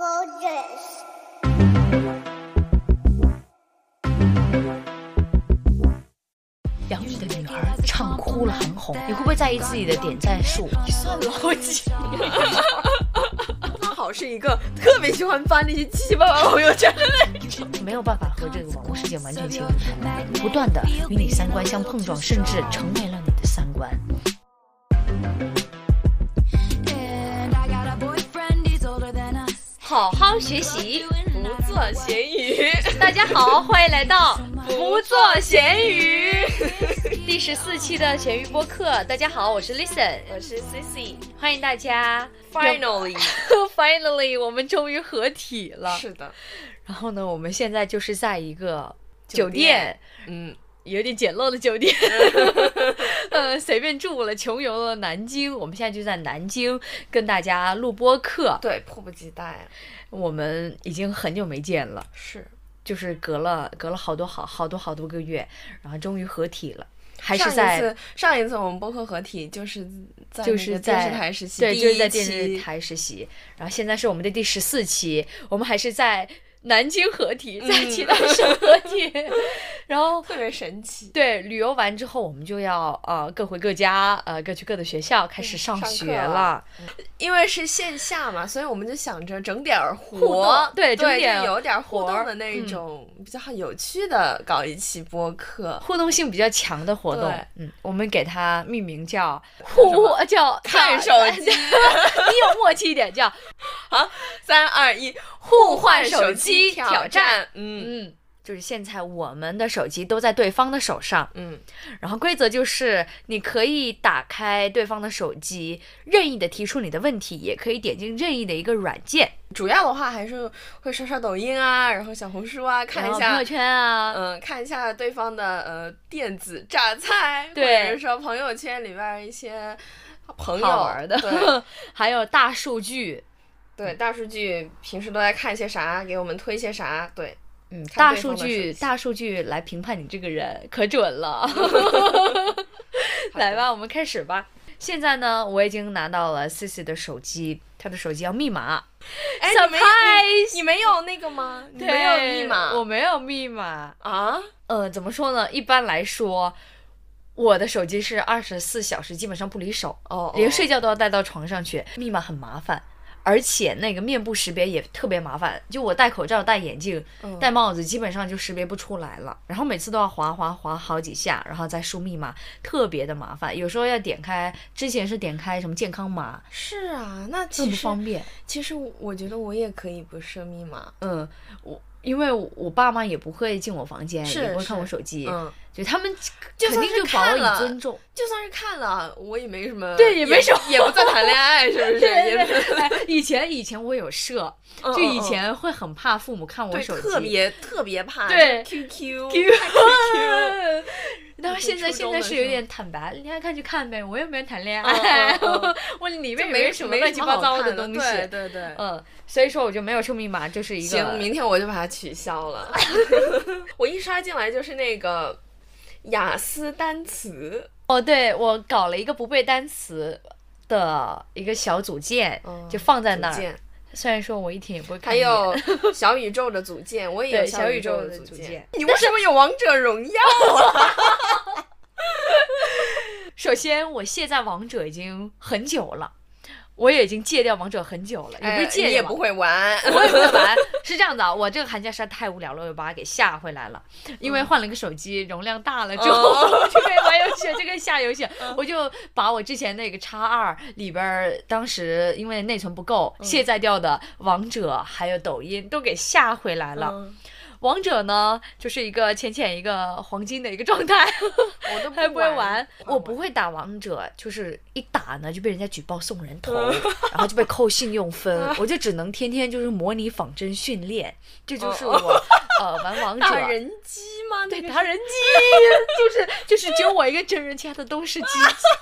gorgeous. 养你的女儿唱哭了很红，你会不会在意自己的点赞数？你算老几？刚好是一个特别喜欢发那些七七八八朋友圈的人。没有办法和这个网络世界完全切割开，不断的与你三观相碰撞，甚至成为了你的三观。学习，不做咸鱼，大家好，欢迎来到不做咸鱼 第十四期的咸鱼播客。大家好，我是 Listen，我是 Cici。欢迎大家。Finally，Finally，我们终于合体了。是的，然后呢，我们现在就是在一个酒酒店，嗯，有点简陋的酒店，呃，随便住了，穷游了南京。我们现在就在南京跟大家录播客。对，迫不及待啊。我们已经很久没见了，是，就是隔了隔了好多好好多好多个月，然后终于合体了，还是在一次上一次我们播客合体就是在就是那个电视台实习，对，就是在电视台实习。然后现在是我们的第十四期，我们还是在南京合体，在嗯其他省合体。然后特别神奇。对，旅游完之后，我们就要呃各回各家，呃各去各的学校，开始上上学课了。因为是线下嘛，所以我们就想着整点儿活，对整点有点活动的那嗯。种比较有趣的，搞一期播客。互动性比较强的活动，嗯，我们给它命名叫互么？叫看手机。你有默契一点，叫好三二一，互换手手机挑挑战。嗯嗯，就是现在我们的手机都在对方的手上，嗯，然后规则就是你可以打开对方的手机，任意的提出你的问题，也可以点进任意的一个软件，主要的话还是会刷刷抖音啊，然后小红书啊，看一下朋友。圈啊，嗯，看一下对方的呃电子榨菜，对或者是说朋友圈里边儿一些朋友好玩的 还有大数据，对，大数据平时都在看些啥，给我们推些啥，对，嗯，大数据大数据来评判你这个人可准了。来吧，我们开始吧。现在呢，我已经拿到了 Cici 的手机，他的手机要密码。哎，你没 Surprise！你你没有那个吗？你没有密码我没有密码。啊？呃，怎么说呢？一般来说，我的手机是二十四小时基本上不离手，哦，连哦睡觉都要带到床上去。密码很麻烦，而且那个面部识别也特别麻烦。就我戴口罩、戴眼镜、嗯戴帽子，基本上就识别不出来了。然后每次都要划划划好几下，然后再输密码，特别的麻烦。有时候要点开，之前是点开什么健康码，是啊，那这么其实方便。其实我觉得我也可以不设密码，嗯，我因为我爸妈也不会进我房间，也不会看我手机，嗯，就他们肯定就保以看了尊重。就算是看了，我也没什么，对也没什么也不算谈恋爱，是不是？对也对对，哎以前以前我有设，嗯就以前会很怕父母看我手机，特别特别怕，对 QQ 然后现在现在是有点坦白，你爱看就看呗，我又没有谈恋嗯爱，嗯嗯问里面没什么乱七八糟的东西，对对对。嗯，所以说我就没有设密码，就是一个行，明天我就把它取消了。我一刷进来就是那个雅思单词，哦，对我搞了一个不背单词的一个小组件，嗯就放在那儿。虽然说我一天也不会看还，有 小宇宙的组件，我也有小宇宙的组件。你为什么有王者荣耀啊？首先我卸载王者已经很久了，我也已经戒掉王者很久了，也不哎是戒掉吧你也不会玩，我也不会玩。是这样的啊，我这个寒假实在太无聊了，我就把它给下回来了。因为换了个手机，容量大了之后，哦就可以玩游戏了，就可以下游戏了。我就把我之前那个叉二里边儿，当时因为内存不够，卸载掉的王者还有抖音都给下回来了。嗯王者呢，就是一个浅浅一个黄金的一个状态。我都还不会玩玩，，我不会打王者，就是一打呢就被人家举报送人头，然后就被扣信用分，我就只能天天就是模拟仿真训练，这就是我呃 玩王者。打人机吗？对，那个打人机，就是就是只有我一个真人，其他的都是机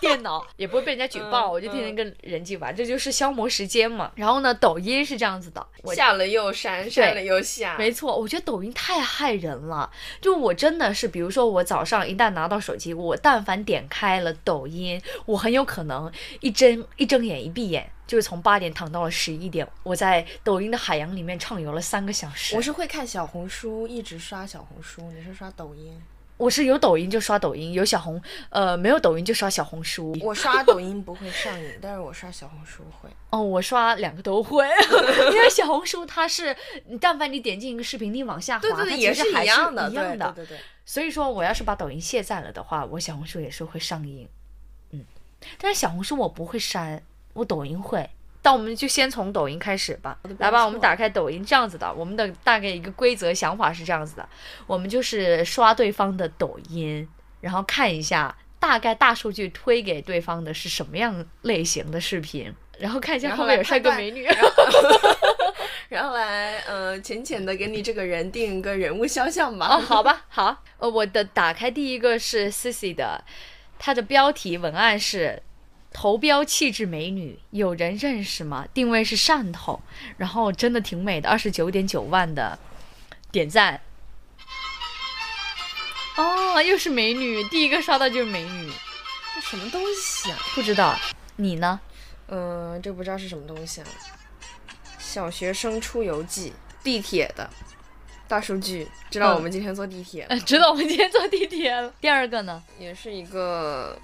电脑，也不会被人家举报，嗯我就天天跟人机玩，这就是消磨时间嘛。然后呢，抖音是这样子的，我下了又删，删了又下，没错，我觉得抖音太害人了。就我真的是，比如说我早上一旦拿到手机，我但凡点开了抖音，我很有可能一睁一睁眼一闭眼，就是从八点躺到了十一点，我在抖音的海洋里面畅游了三个小时。我是会看小红书，一直刷小红书，你是刷抖音？我是有抖音就刷抖音，有小红呃没有抖音就刷小红书。我刷抖音不会上瘾，但是我刷小红书会。哦，我刷两个都会，因为小红书它是，你但凡你点进一个视频，你往下滑，对对对，它也是一样的，一样的。对对对。所以说我要是把抖音卸载了的话，我小红书也是会上瘾。嗯，但是小红书我不会删，我抖音会。那我们就先从抖音开始吧，来吧，我们打开抖音，这样子的，我们的大概一个规则想法是这样子的，我们就是刷对方的抖音，然后看一下大概大数据推给对方的是什么样类型的视频，然后看一下后后面有帅哥美女。然后来呃浅浅的给你这个人定一个人物肖像吧。哦，好吧，好，呃，我的打开第一个是 Sissy 的，它的标题文案是“头标气质美女，有人认识吗？定位是汕头，然后真的挺美的，二十九点九万的点赞。哦，又是美女，第一个刷到就是美女，这什么东西啊？不知道你呢？嗯、这不知道是什么东西啊。小学生出游记，地铁的大数据，知道嗯我们今天坐地铁了，呃，知道我们今天坐地铁了。第二个呢？也是一个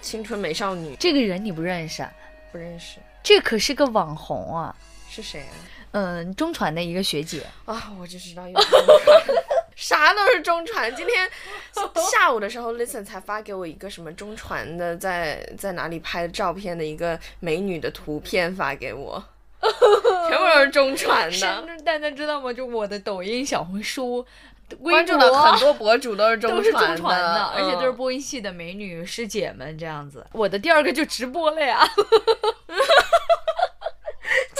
青春美少女，这个人你不认识啊？不认识这可是个网红啊，是谁啊？嗯，中传的一个学姐。啊，我就知道有中传，啥都是中传。今天 下午的时候，Listen 才发给我一个什么中传的在在哪里拍的照片的一个美女的图片发给我，全部都是中传是的。，大家知道吗？就我的抖音、小红书、微关注博的很多博主都是中都是中传传的，而且都是嗯播音系的美女师姐们这样子。我的第二个就直播了呀，就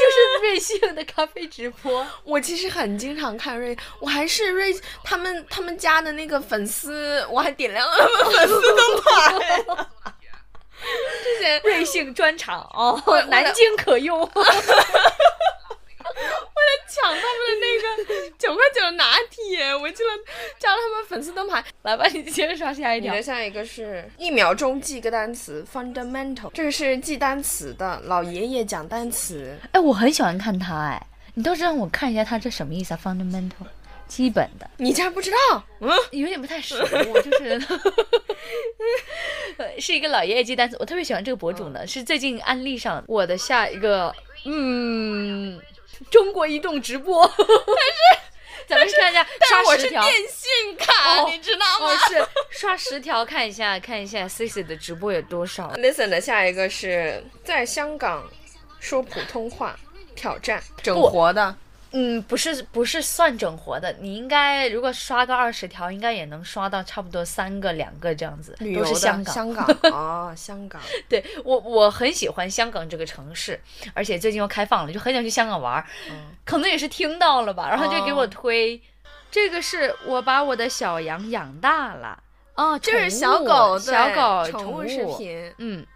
是瑞幸的咖啡直播。我其实很经常看瑞，我还是瑞他们他们家的那个粉丝，我还点亮了他们粉丝灯牌。之前瑞幸专场哦，南京可用。抢他们的那个九块九的拿铁，我竟然加了他们粉丝灯牌。来吧，你接着刷下一条你的。下一个是一秒钟记个单词，fundamental，这个是记单词的，老爷爷讲单词。哎，我很喜欢看他哎，你倒是让我看一下他这什么意思啊？fundamental，基本的。你竟然不知道？嗯，有点不太熟，我就是，呃 是一个老爷爷记单词，我特别喜欢这个博主呢，是最近安利上我的下一个，嗯，中国移动直播，但是咱们看一下但是我刷十条，是电信卡，哦你知道哦吗？是刷十条看一下看一下 C C 的直播有多少，Listen 的下一个是在香港说普通话挑战，整活的。嗯，不是不是算整活的，你应该如果刷个二十条，应该也能刷到差不多三个两个这样子，都是香港。香港 哦，香港。对我，我很喜欢香港这个城市，而且最近又开放了，就很想去香港玩儿。嗯可能也是听到了吧，然后就给我哦推。这个是我把我的小羊养大了哦，这是小物狗，小对狗宠物视频。嗯，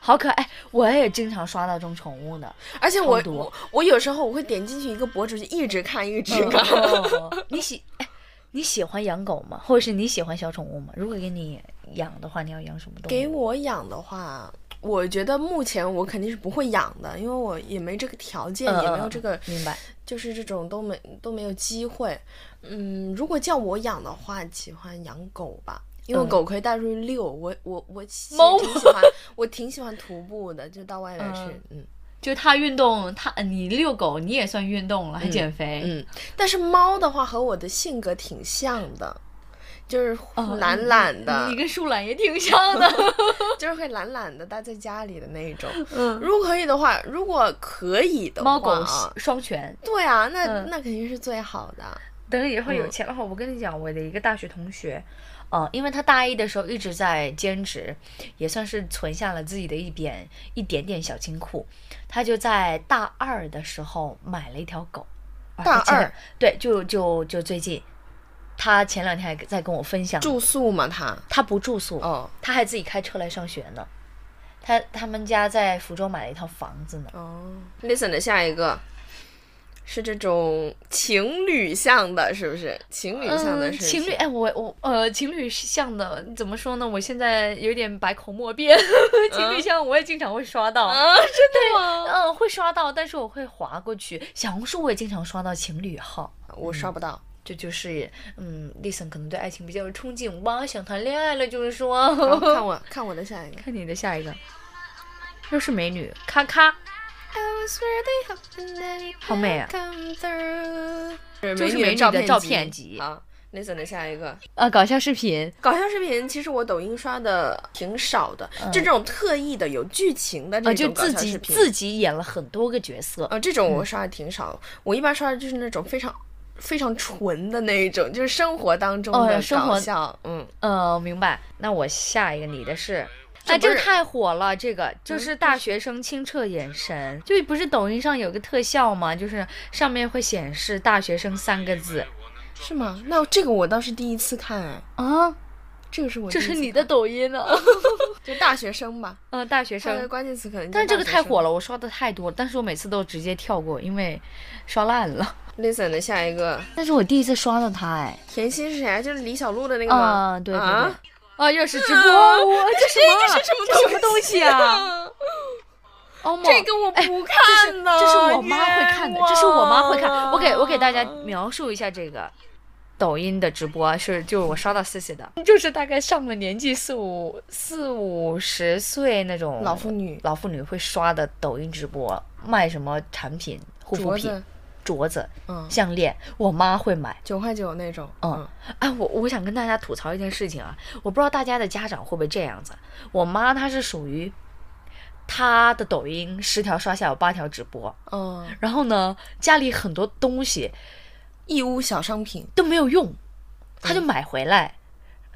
好可爱。我也经常刷到这种宠物的，而且我我我有时候我会点进去一个博主就一直看一直看。哦 你喜哎，你喜欢养狗吗？或者是你喜欢小宠物吗？如果给你养的话，你要养什么动物？给我养的话，我觉得目前我肯定是不会养的，因为我也没这个条件，嗯也没有这个，明白。就是这种都没都没有机会。嗯，如果叫我养的话，喜欢养狗吧。因为嗯狗可以带出去遛，我我我其实猫挺喜欢，我挺喜欢徒步的，就到外面去，嗯 就它运动，它你遛狗，你也算运动了，还减肥。嗯。但是猫的话和我的性格挺像的，就是哦懒懒的，你跟树懒也挺像的。就是会懒懒的待在家里的那一种。嗯，如果可以的话，如果可以的话，猫狗双全。对啊，那、嗯那肯定是最好的。等以后有嗯钱的话，我跟你讲，我的一个大学同学，呃，因为他大一的时候一直在兼职，也算是存下了自己的一点一点点小金库。他就在大二的时候买了一条狗。啊大二对，就就就最近，他前两天还在跟我分享，住宿嘛，他他不住宿，哦他还自己开车来上学呢。他他们家在福州买了一套房子呢。哦。Listen 的下一个，是这种情侣向的，是不是？情侣向的嗯，事情。侣，哎，我我呃，情侣向的怎么说呢？我现在有点百口莫辩。情侣向我也经常会刷到，啊，真的吗？嗯，会刷到，但是我会划过去。小红书我也经常刷到情侣号，我刷不到。这就是嗯，Listen 可能对爱情比较有憧憬吧，想谈恋爱了，就是说。看 我看我的下一个。看你的下一个，又是美女，咔咔，好美啊！就是美美女的照的片片集。好，Listen 的下一个。呃，搞笑视频，搞笑视频，其实我抖音刷的挺少的，就这种特意的有剧情的这种搞笑视频。自己演了很多个角色，呃，这种我刷的挺少，我一般刷的就是那种非常非常纯的那一种，就是生活当中哦的生活搞笑。嗯，呃，明白。那我下一个你的是，哎，这个太火了，这个就是嗯大学生清澈眼神，就不是抖音上有个特效吗？就是上面会显示大学生三个字是吗？那这个我倒是第一次看，哎，啊，这个是我这是你的抖音呢？就大学生吧，嗯，大学生。关键词可能。但是这个太火了，。我刷的太多了，但是我每次都直接跳过，因为刷烂了。Listen 的下一个但是我第一次刷到他，哎，甜心是谁啊？就是李小璐的那个吗？啊，对对对，啊啊，又是直播，我这什么？这是什么这什么东西啊？这个我不看的，这是我妈会看的，这是我妈会看。我给我给大家描述一下这个抖音的直播，是就是我刷到 C C 的，就是大概上了年纪四五四五十岁那种老妇女老妇女会刷的抖音直播，卖什么产品护肤品镯子、嗯，项链，我妈会买。九块九那种。嗯，哎，我我想跟大家吐槽一件事情啊，我不知道大家的家长会不会这样子。我妈她是属于，她的抖音十条刷下有八条直播，嗯，然后呢，家里很多东西义乌小商品。都没有用，她就买回来，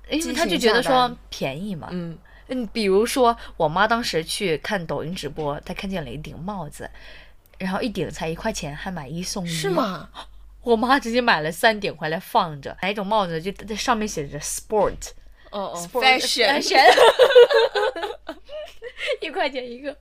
因为激她就觉得说便宜嘛。嗯，嗯，比如说我妈当时去看抖音直播，她看见了一顶帽子，然后一顶才一块钱，还买一送一。是？吗？我妈直接买了三顶回来放着，哪一种帽子就在上面写着 sport。哦哦 Sport-，fashion。fashion 一块钱一个，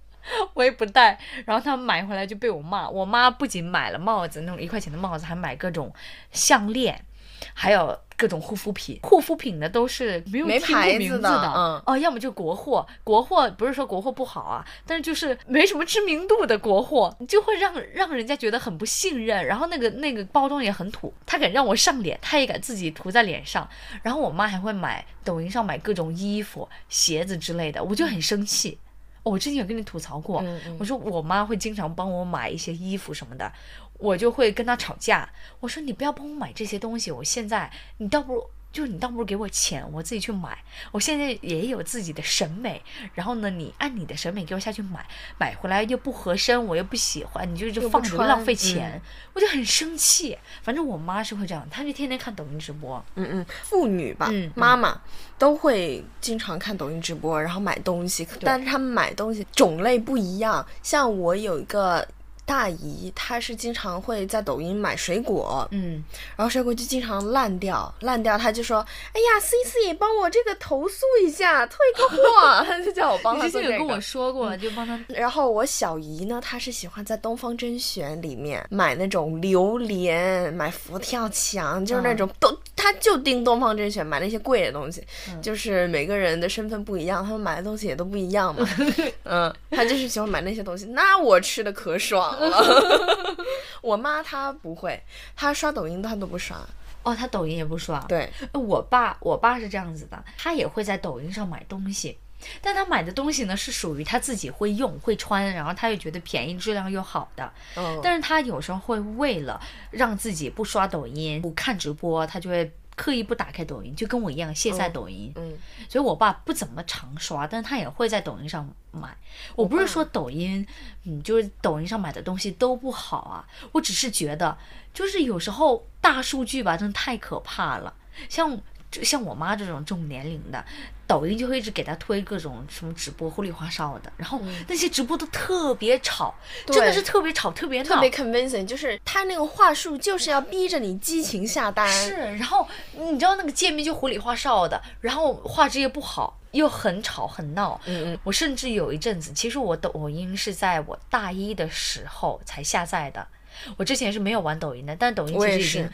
我也不戴。然后他们买回来就被我骂。我妈不仅买了帽子，那种一块钱的帽子，还买各种项链，还有各种护肤品。护肤品呢都是没有听过牌子名字的嗯哦，要么就国货。国货不是说国货不好啊，但是就是没什么知名度的国货，就会让让人家觉得很不信任。然后那个那个包装也很土，他敢让我上脸，他也敢自己涂在脸上。然后我妈还会买抖音上买各种衣服、鞋子之类的，我就很生气。我之前有跟你吐槽过，嗯嗯我说我妈会经常帮我买一些衣服什么的，我就会跟他吵架。我说你不要帮我买这些东西，我现在你倒不如就是你倒不如给我钱，我自己去买。我现在也有自己的审美，然后呢，你按你的审美给我下去买，买回来又不合身，我又不喜欢，你就就放着穿浪费钱，嗯我就很生气。反正我妈是会这样，她就天天看抖音直播。嗯嗯，妇女吧，妈妈都会经常看抖音直播，然后买东西，但是他们买东西种类不一样。像我有一个大姨，她是经常会在抖音买水果，嗯，然后水果就经常烂掉，烂掉，她就说：“哎呀，C C，帮我这个投诉一下，退个货。”她 就叫我帮你她做这个之前有跟我。说过，就帮她。然后我小姨呢，她是喜欢在东方甄选里面买那种榴莲，买佛跳墙，就是那种都，她就盯东方甄选买那些贵的东西。就是每个人的身份不一样，他们买的东西也都不一样嘛。嗯，他就是喜欢买那些东西，那我吃的可爽了。我妈她不会，她刷抖音她都不刷。哦，她抖音也不刷。对，我爸，我爸是这样子的，他也会在抖音上买东西，但他买的东西呢是属于他自己会用、会穿，然后他又觉得便宜、质量又好的。嗯，但是他有时候会为了让自己不刷抖音、不看直播，他就会刻意不打开抖音，就跟我一样卸载抖音。嗯，所以我爸不怎么常刷，但他也会在抖音上买。我不是说抖音，嗯，就是抖音上买的东西都不好啊，我只是觉得，就是有时候大数据吧，真的太可怕了。像就像我妈这种这种年龄的，抖音就会一直给她推各种什么直播糊里花哨的，然后那些直播都特别吵，真的是特别吵，特别闹特别。convincing，就是他那个话术就是要逼着你激情下单。是，然后你知道那个界面就糊里花哨的，然后画质也不好，又很吵很闹。嗯嗯，我甚至有一阵子，其实我抖音是在我大一的时候才下载的。我之前是没有玩抖音的，但抖音其实已经是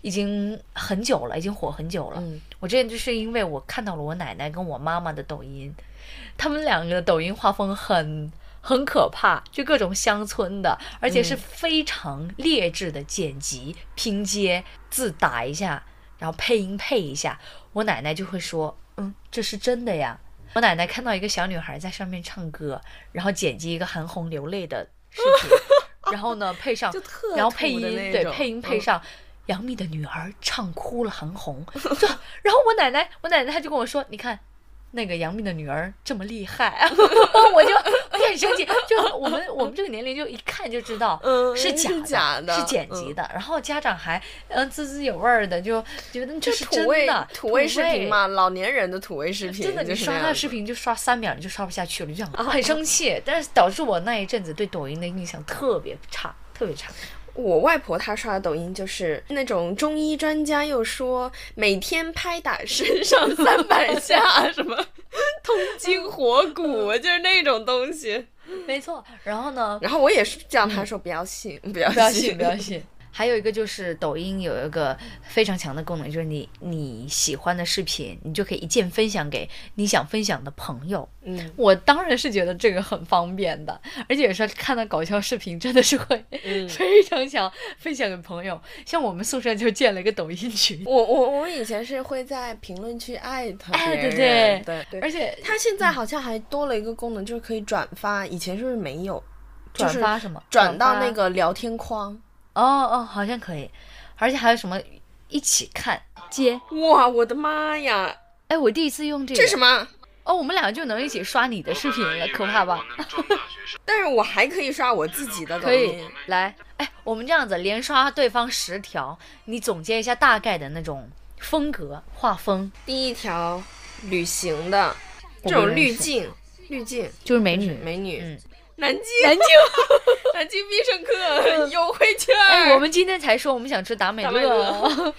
已经很久了，已经火很久了。嗯我之前就是因为我看到了我奶奶跟我妈妈的抖音，他们两个的抖音画风很很可怕，就各种乡村的，而且是嗯非常劣质的剪辑、拼接、字打一下，然后配音配一下。我奶奶就会说：“嗯，这是真的呀。”我奶奶看到一个小女孩在上面唱歌，然后剪辑一个韩红流泪的视频，然后呢配上然后配音对配音配嗯上。杨幂的女儿唱哭了韩红，就然后我奶奶，我奶奶她就跟我说，你看那个杨幂的女儿这么厉害，我就我就很生气，就我们我们这个年龄就一看就知道，嗯是假是假的是剪辑的，然后家长还嗯滋滋有味儿的，就觉得这是土味真的土味视频。嘛，老年人的土味视频，真的，你刷他视频就刷三秒，你就刷不下去了，就这样很生气。但是导致我那一阵子对抖音的印象特别差，特别差。我外婆她刷的抖音就是那种中医专家又说每天拍打身上三百下，什么 通经活骨，就是那种东西。没错，然后呢，然后我也是叫她说不要信，不要不要信，不要信。还有一个就是抖音有一个非常强的功能，就是你你喜欢的视频，你就可以一键分享给你想分享的朋友。嗯我当然是觉得这个很方便的，而且有时候看到搞笑视频，真的是会嗯非常想分享给朋友。像我们宿舍就建了一个抖音群，我我我以前是会在评论区艾特哎别对人，对对对。而且它现在好像还多了一个功能，就是可以转发，以前是不是没有？转发什么转到那个聊天框。哦哦，好像可以，而且还有什么一起看接。哇，我的妈呀！哎，我第一次用这个，这是什么？哦，我们俩就能一起刷你的视频了，可怕吧？但是我还可以刷我自己的抖可以音。来，哎，我们这样子连刷对方十条，你总结一下大概的那种风格画风，第一条，旅行的这种滤镜，滤镜就是美女。美女，嗯南京南京，南京 必胜客优惠券。哎，我们今天才说我们想吃达美乐乐，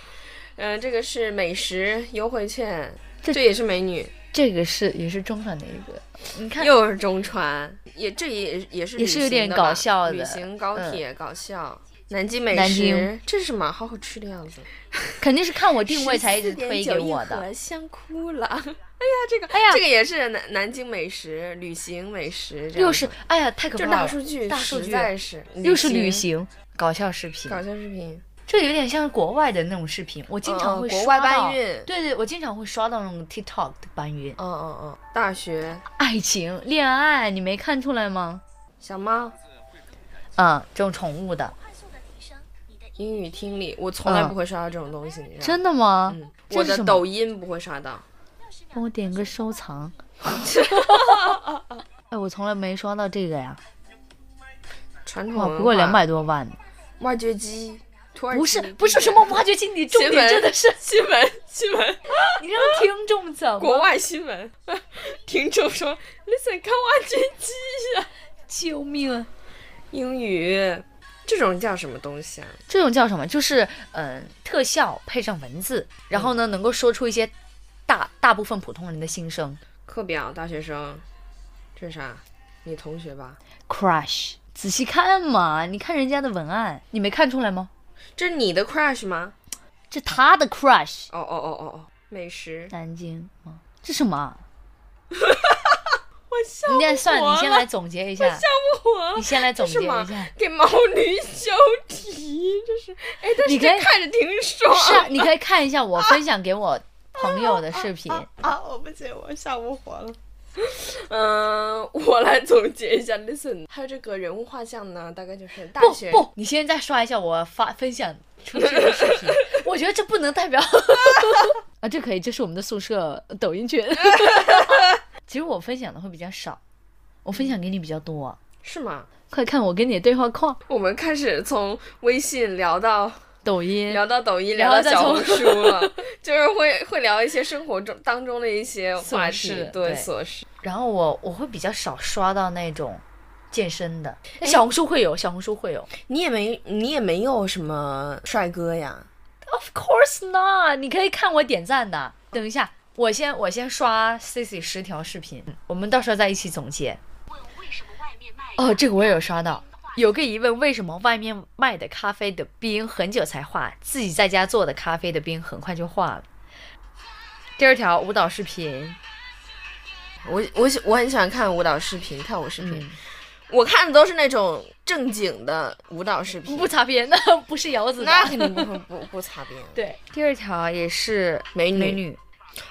嗯、这个是美食优惠券，这这也是美女，这个是也是中传的一个，你看，又是中传，也这也也是也是旅有点搞笑的旅行高嗯铁、搞笑。南京美食，这是什么？好好吃的样子。肯定是看我定位才一直推给我的。香哭了。哎呀，这个，哎呀这个也是南南京美食、旅行美食，这又是子哎呀，太可就是怕了！大数据，大数据在是又是旅行搞笑视频，搞笑视频，这有点像国外的那种视频，我经常会嗯国外刷到。搬运对对，我经常会刷到那种 TikTok 的搬运。嗯嗯嗯，大学爱情、恋爱，你没看出来吗？小猫嗯，这种宠物的，英语听力，我从来嗯不会刷到这种东西，你知道吗？真的吗？嗯，我的抖音不会刷到。帮我点个收藏。哎，我从来没刷到这个呀！哇，传统文不过两百多万，挖掘机，不是不是什么挖掘机，你重点真的是新闻新闻，你让听众怎么？国外新闻，听众说，listen 看挖掘机呀、救命啊！英语这种叫什么东西啊？这种叫什么？就是嗯、特效配上文字，然后呢，能够说出一些大大部分普通人的心声。课表，大学生，这是啥？你同学吧？Crush，仔细看嘛，你看人家的文案，你没看出来吗？这是你的 crush 吗？这他的 crush，哦哦哦哦哦，美食。南京吗？这什么啊？我笑你先算，你先来总结一下，笑不活了你。先来总结一下。？给毛驴修蹄，这是哎，但是你可以看着挺爽。是啊，你可以看一下我分享给我朋友的视频。啊，我不行，我笑不活了。嗯，我来总结一下，listen，还有这个人物画像呢，大概就是大不学不，你现在刷一下我发分享出去的视频，我觉得这不能代表啊，这可以，这是我们的宿舍抖音群。其实我分享的会比较少，我分享给你比较多。是吗？快看我跟你的对话框，我们开始从微信聊到抖音聊到抖音，聊到小红书了，就是会会聊一些生活中当中的一些话题琐事，对对琐事。然后我我会比较少刷到那种健身的，那小红书会有，小红书会有。你也没你也没有什么帅哥呀？Of course not，你可以看我点赞的。等一下，我先我先刷 Cici 十条视频，我们到时候再一起总结。哦，这个我也有刷到，有个疑问，为什么外面卖的咖啡的冰很久才化，自己在家做的咖啡的冰很快就化了？第二条舞蹈视频，我我喜我很喜欢看舞蹈视频、跳舞视频，嗯，我看的都是那种正经的舞蹈视频，不擦边，那 不是姚子的。那肯定不会不不擦边。对，第二条也是美女。美女。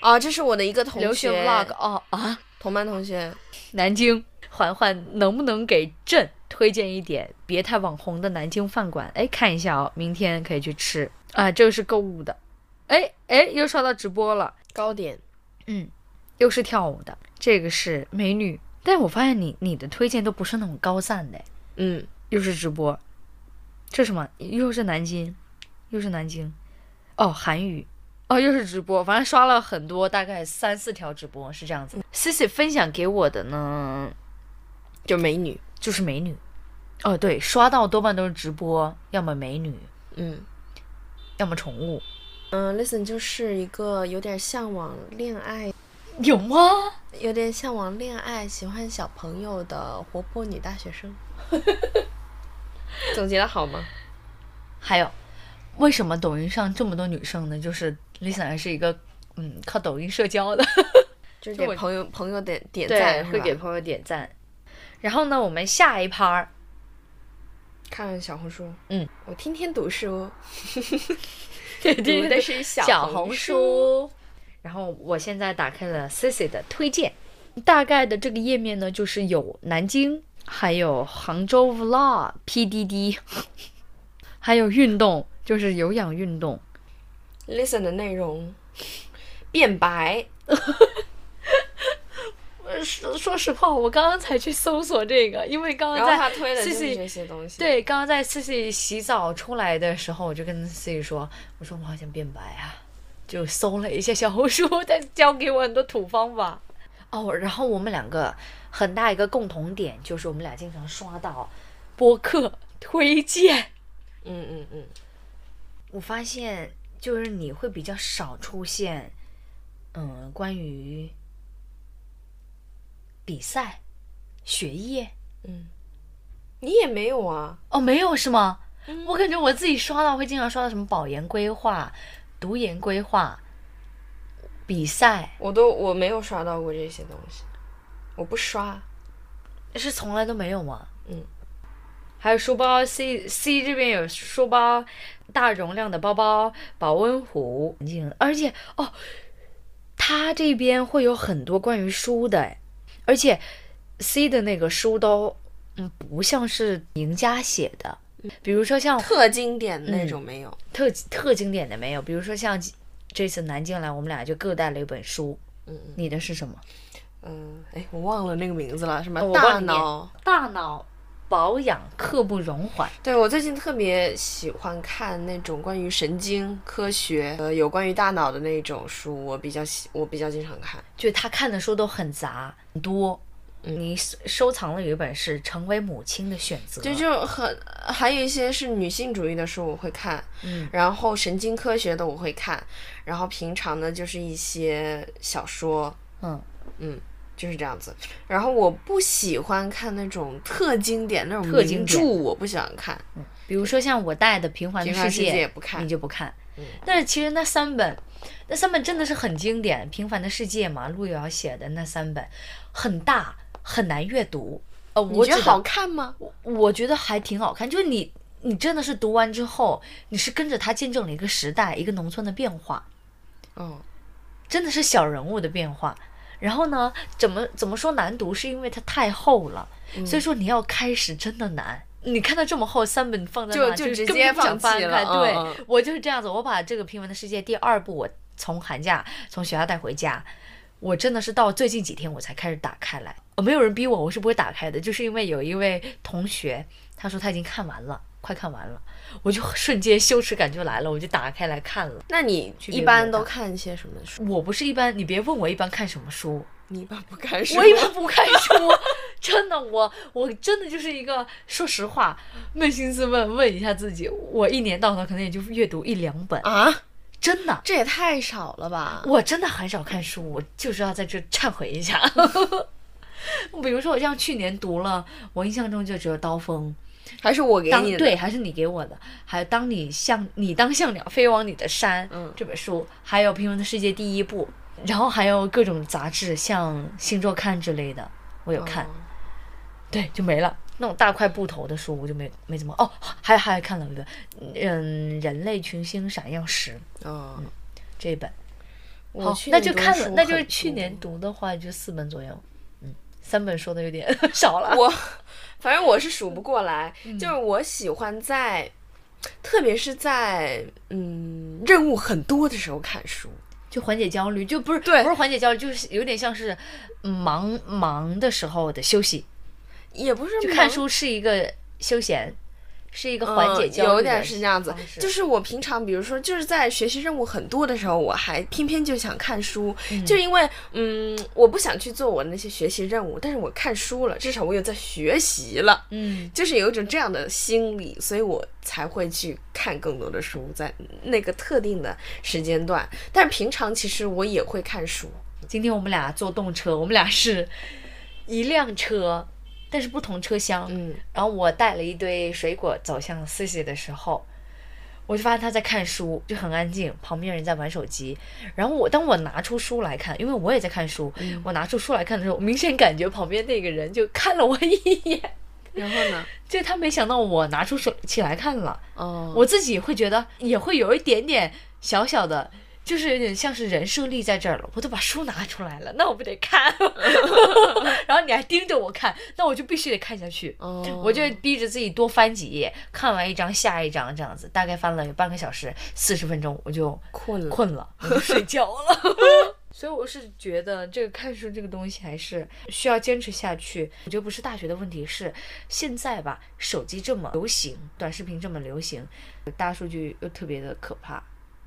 啊，这是我的一个同学。vlog 哦啊，同班同学，南京环环能不能给朕推荐一点别太网红的南京饭馆？哎，看一下哦，明天可以去吃。啊。这个是购物的，哎哎，又刷到直播了，糕点。嗯，又是跳舞的，这个是美女。但我发现你你的推荐都不是那种高赞的，嗯，又是直播，这什么？又是南京，又是南京，哦，韩语，哦，又是直播，反正刷了很多，大概三四条直播是这样子。C C 分享给我的呢，就美女，就是美女，哦，对，刷到多半都是直播，要么美女，嗯要么宠物，嗯，Listen 就是一个有点向往恋爱，有吗？有点向往恋爱、喜欢小朋友的活泼女大学生。总结的好吗？还有，为什么抖音上这么多女生呢？就是 Listen 还是一个嗯靠抖音社交的，就是给朋友朋友点点，赞，会给朋友点赞。然后呢，我们下一趴儿。看小红书。嗯，我天天读书，读 读的是小红书。然后我现在打开了 Cici 的推荐，大概的这个页面呢，就是有南京，还有杭州 Vlog、PDD，还有运动，就是有氧运动。Listen 的内容。变白，呃说说实话，我刚刚才去搜索这个，因为刚刚在后他推的就是 Cici 这些东西。，对，刚刚在 Cici 洗澡出来的时候，我就跟 Cici 说：“我说我好想变白啊！”就搜了一下小红书，他教给我很多土方法。哦，然后我们两个很大一个共同点就是我们俩经常刷到播客推荐。嗯嗯嗯，我发现就是你会比较少出现，嗯，关于比赛、学业。嗯你也没有啊？哦，没有是吗？我感觉我自己刷到会经常刷到什么保研规划、读研规划、比赛，我都我没有刷到过这些东西，我不刷。是从来都没有吗？嗯，还有书包，C C 这边有书包，大容量的包包，保温壶，而且哦，他这边会有很多关于书的，哎而且 C 的那个书都嗯不像是名家写的，比如说像特经典的那种没有。特特经典的没有，比如说像这次南京来，我们俩就各带了一本书。嗯嗯你的是什么？嗯，哎，我忘了那个名字了，什么大脑？大脑保养刻不容缓。对我最近特别喜欢看那种关于神经科学，呃，有关于大脑的那种书，我比较喜，我比较经常看。就他看的书都很杂很多。你收收藏了有一本是《成为母亲的选择》，就就很还有一些是女性主义的书我会看，嗯，然后神经科学的我会看，然后平常呢就是一些小说，嗯嗯，就是这样子。然后我不喜欢看那种特经典那种名著，我不喜欢看。比如说像我带的《平凡的世界》，界不看你就不看。但是其实那三本，那三本真的是很经典，《平凡的世界》嘛，路遥写的那三本，很大，很难阅读。呃，我觉得好看吗？我觉得还挺好看，就是你你真的是读完之后，你是跟着他见证了一个时代，一个农村的变化，哦，真的是小人物的变化。然后呢，怎么怎么说难读，是因为它太厚了，嗯所以说你要开始真的难。你看到这么厚三本放在就那，就直接放弃翻开。对、我就是这样子，我把这个《平凡的世界》第二部我从寒假从学校带回家，我真的是到最近几天我才开始打开来。呃，没有人逼我，我是不会打开的，就是因为有一位同学他说他已经看完了，快看完了，我就瞬间羞耻感就来了，我就打开来看了。那你一般都看一些什么书？我不是一般，你别问我一般看什么书，你一般不看书？我一般不看书，真的，我我真的就是一个，说实话，扪心自问，问一下自己，我一年到头可能也就阅读一两本，啊，真的，这也太少了吧？我真的很少看书，我就是要在这忏悔一下。比如说，我像去年读了，我印象中就只有《刀锋》，还是我给你的？对，还是你给我的，还有当你像你当像鸟飞往你的山、嗯这本书，还有《平凡的世界》第一部，然后还有各种杂志，像《星座看》之类的，我有看。哦对，就没了。那种大块布头的书我就没没怎么哦，还还看了一个，嗯，人类群星闪耀时哦，这一本，好，那就看了，那就是去年读的话就四本左右，嗯，三本说的有点 少了。我反正我是数不过来，嗯就是我喜欢在，特别是在嗯任务很多的时候看书。就缓解焦虑，就不是对不是缓解焦虑，就是有点像是嗯忙忙的时候的休息。也不是就看书是一个休闲，是一个缓解嗯焦虑的有点是这样子就是我平常，比如说，就是在学习任务很多的时候，我还偏偏就想看书，就因为嗯，我不想去做我那些学习任务，但是我看书了，至少我有在学习了。嗯，就是有一种这样的心理，所以我才会去看更多的书，在那个特定的时间段。但是平常其实我也会看书。今天我们俩坐动车，我们俩是一辆车，但是不同车厢。嗯，然后我带了一堆水果走向 Cici 的时候，我就发现他在看书，就很安静，旁边人在玩手机。然后我当我拿出书来看，因为我也在看书，我拿出书来看的时候，我明显感觉旁边那个人就看了我一眼，然后呢？就他没想到我拿出手起来看了。哦，我自己会觉得也会有一点点小小的，就是有点像是人设立在这儿了，我都把书拿出来了，那我不得看？然后你还盯着我看，那我就必须得看下去。哦我就逼着自己多翻几页，看完一章下一章这样子，大概翻了有半个小时，四十分钟我就困了。困了，我就睡觉了。所以我是觉得这个看书这个东西还是需要坚持下去。我觉得不是大学的问题，是现在吧，手机这么流行，短视频这么流行，大数据又特别的可怕，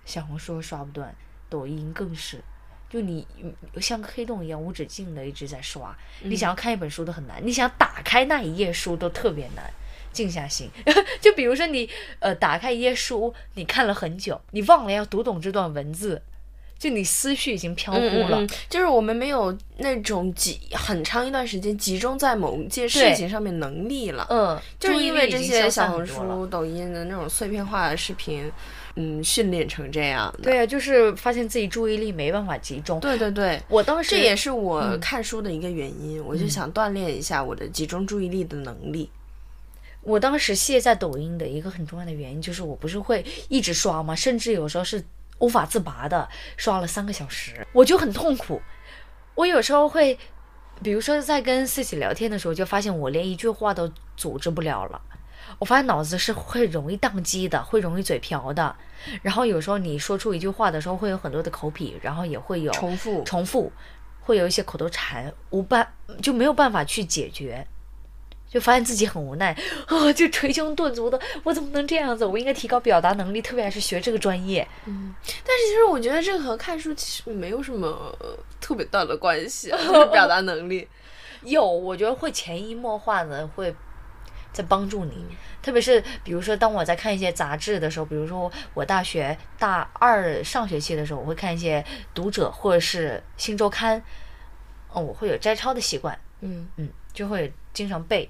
小红书刷不断，抖音更是。就你嗯像个黑洞一样无止境的一直在刷，你想要看一本书都很难，你想打开那一页书都特别难。静下心，就比如说你呃打开一页书，你看了很久，你忘了要读懂这段文字，就你思绪已经飘忽了。嗯嗯嗯就是我们没有那种集很长一段时间集中在某一件事情上面能力了。嗯，就是因为这些小红。书、抖音的那种碎片化的视频，嗯，训练成这样的。对啊，就是发现自己注意力没办法集中。对对对，我当时这也是我看书的一个原因，我就想锻炼一下我的集中注意力的能力。我当时卸载抖音的一个很重要的原因，就是我不是会一直刷吗？甚至有时候是无法自拔的，刷了三个小时，我就很痛苦。我有时候会，比如说在跟四喜聊天的时候，就发现我连一句话都组织不了了。我发现脑子是会容易宕机的，会容易嘴瓢的。然后有时候你说出一句话的时候，会有很多的口癖，然后也会有重复重复，会有一些口头禅，无办就没有办法去解决。就发现自己很无奈啊、就捶胸顿足的，我怎么能这样子？我应该提高表达能力，特别还是学这个专业。但是其实我觉得这个和看书其实没有什么呃特别大的关系，啊 就是表达能力。有，我觉得会潜移默化的会在帮助你，特别是比如说当我在看一些杂志的时候，比如说我大学大二上学期的时候，我会看一些读者或者是新周刊，哦，我会有摘抄的习惯，嗯，嗯，就会经常背。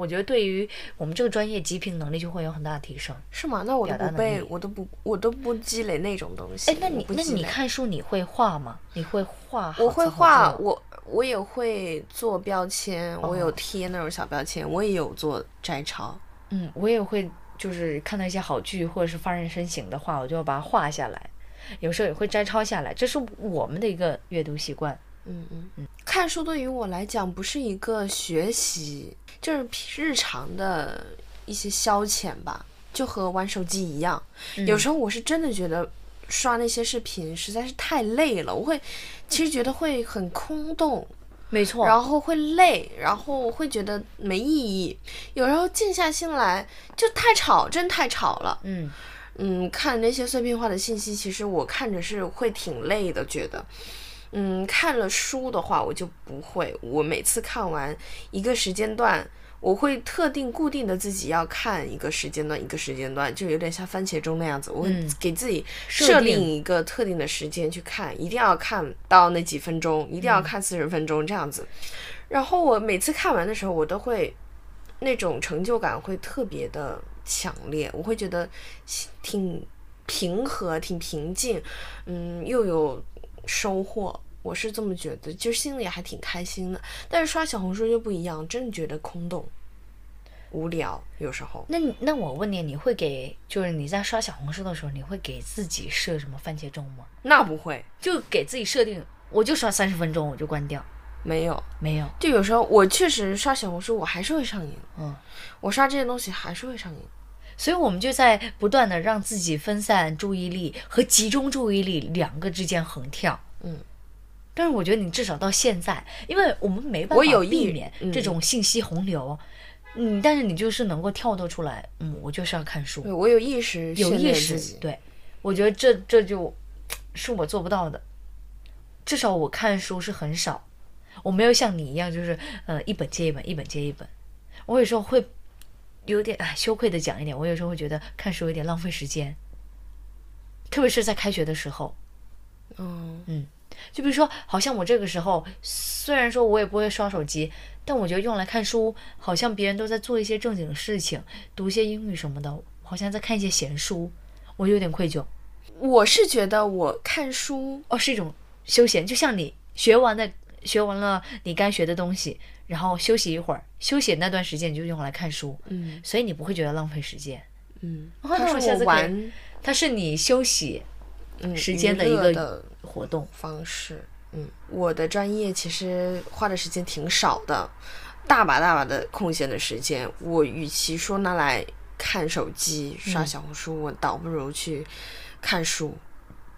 我觉得对于我们这个专业集评能力就会有很大的提升。是吗？那我都不背，我都不，我都不积累那种东西。哎，那你那你看书你会画吗？你会画我会画，我我也会做标签，我有哦贴那种小标签，我也有做摘抄。嗯，我也会，就是看到一些好句或者是发人深省的话，我就要把它画下来，有时候也会摘抄下来，这是我们的一个阅读习惯。嗯嗯嗯，看书对于我来讲不是一个学习，就是日常的一些消遣吧，就和玩手机一样。有时候我是真的觉得刷那些视频实在是太累了，我会其实觉得会很空洞，没错，然后会累，然后会觉得没意义。有时候静下心来就太吵，真太吵了。嗯，嗯，看那些碎片化的信息，其实我看着是会挺累的，觉得。嗯，看了书的话，我就不会。我每次看完一个时间段，我会特定固定的自己要看一个时间段，一个时间段，就有点像番茄钟那样子。我会嗯给自己设定一个特定的时间去看，一定要看到那几分钟，一定要看四十分钟这样子。然后我每次看完的时候，我都会那种成就感会特别的强烈，我会觉得挺平和、挺平静，嗯，又有收获。我是这么觉得，就心里还挺开心的。但是刷小红书就不一样，真的觉得空洞、无聊，有时候。那那我问你，你会给就是你在刷小红书的时候，你会给自己设什么番茄钟吗？那不会，就给自己设定，我就刷三十分钟，我就关掉。没有。没有，就有时候我确实刷小红书，我还是会上瘾。嗯，我刷这些东西还是会上瘾。所以我们就在不断的让自己分散注意力和集中注意力两个之间横跳。嗯，但是我觉得你至少到现在，因为我们没办法避免嗯。这种信息洪流，嗯，但是你就是能够跳脱出来，嗯，我就是要看书对，我有意识有意识对，我觉得这这就是我做不到的，至少我看书是很少，我没有像你一样，就是呃一本接一本，一本接一本，我有时候会有点哎羞愧的讲一点，我有时候会觉得看书有点浪费时间，特别是在开学的时候，嗯嗯，就比如说，好像我这个时候虽然说我也不会刷手机，但我觉得用来看书，好像别人都在做一些正经的事情，读一些英语什么的，好像在看一些闲书，我有点愧疚。我是觉得我看书，哦，是一种休闲，就像你学完的学完了你该学的东西，然后休息一会儿，休息那段时间你就用来看书，嗯所以你不会觉得浪费时间。嗯，哦那它是我我下次玩它是你休息嗯时间的一个的活动。方式。嗯，我的专业其实花的时间挺少的，大把大把的空闲的时间，我与其说拿来看手机、刷小红书，我倒不如去看书。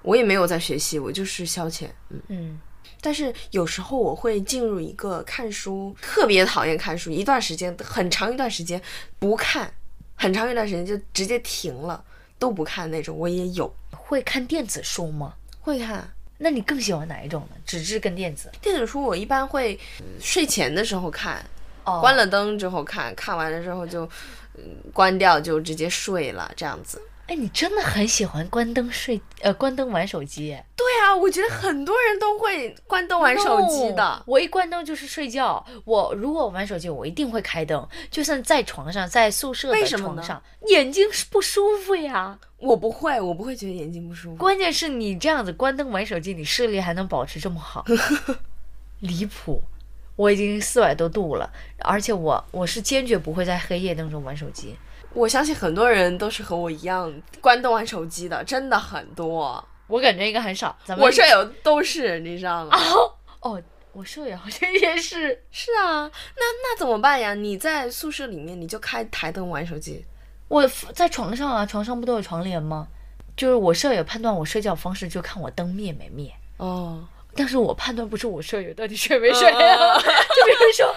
我也没有在学习，我就是消遣。嗯，嗯，但是有时候我会进入一个看书特别讨厌看书，一段时间很长一段时间不看，很长一段时间就直接停了，都不看那种，我也有会看电子书吗？会看。那你更喜欢哪一种呢？纸质跟电子？电子书我一般会嗯睡前的时候看，哦关了灯之后看，看完了之后就嗯关掉，就直接睡了，这样子。哎，你真的很喜欢关灯睡，呃，关灯玩手机。对啊，我觉得很多人都会关灯玩手机的。No，我一关灯就是睡觉。我如果玩手机，我一定会开灯，就算在床上，在宿舍的床上，眼睛是不舒服呀。我不会，我不会觉得眼睛不舒服。关键是你这样子关灯玩手机，你视力还能保持这么好，离谱！我已经四百多度了，而且我我是坚决不会在黑夜当中玩手机。我相信很多人都是和我一样关灯玩手机的，真的很多。我感觉应该很少。咱们我舍友都是，你知道吗？哦，我舍友好像也是。是啊，那那怎么办呀？你在宿舍里面，你就开台灯玩手机。我在床上啊，床上不都有床帘吗？就是我舍友判断我睡觉方式，就看我灯灭没灭。哦，但是我判断不出我舍友到底睡没睡啊。就比如说，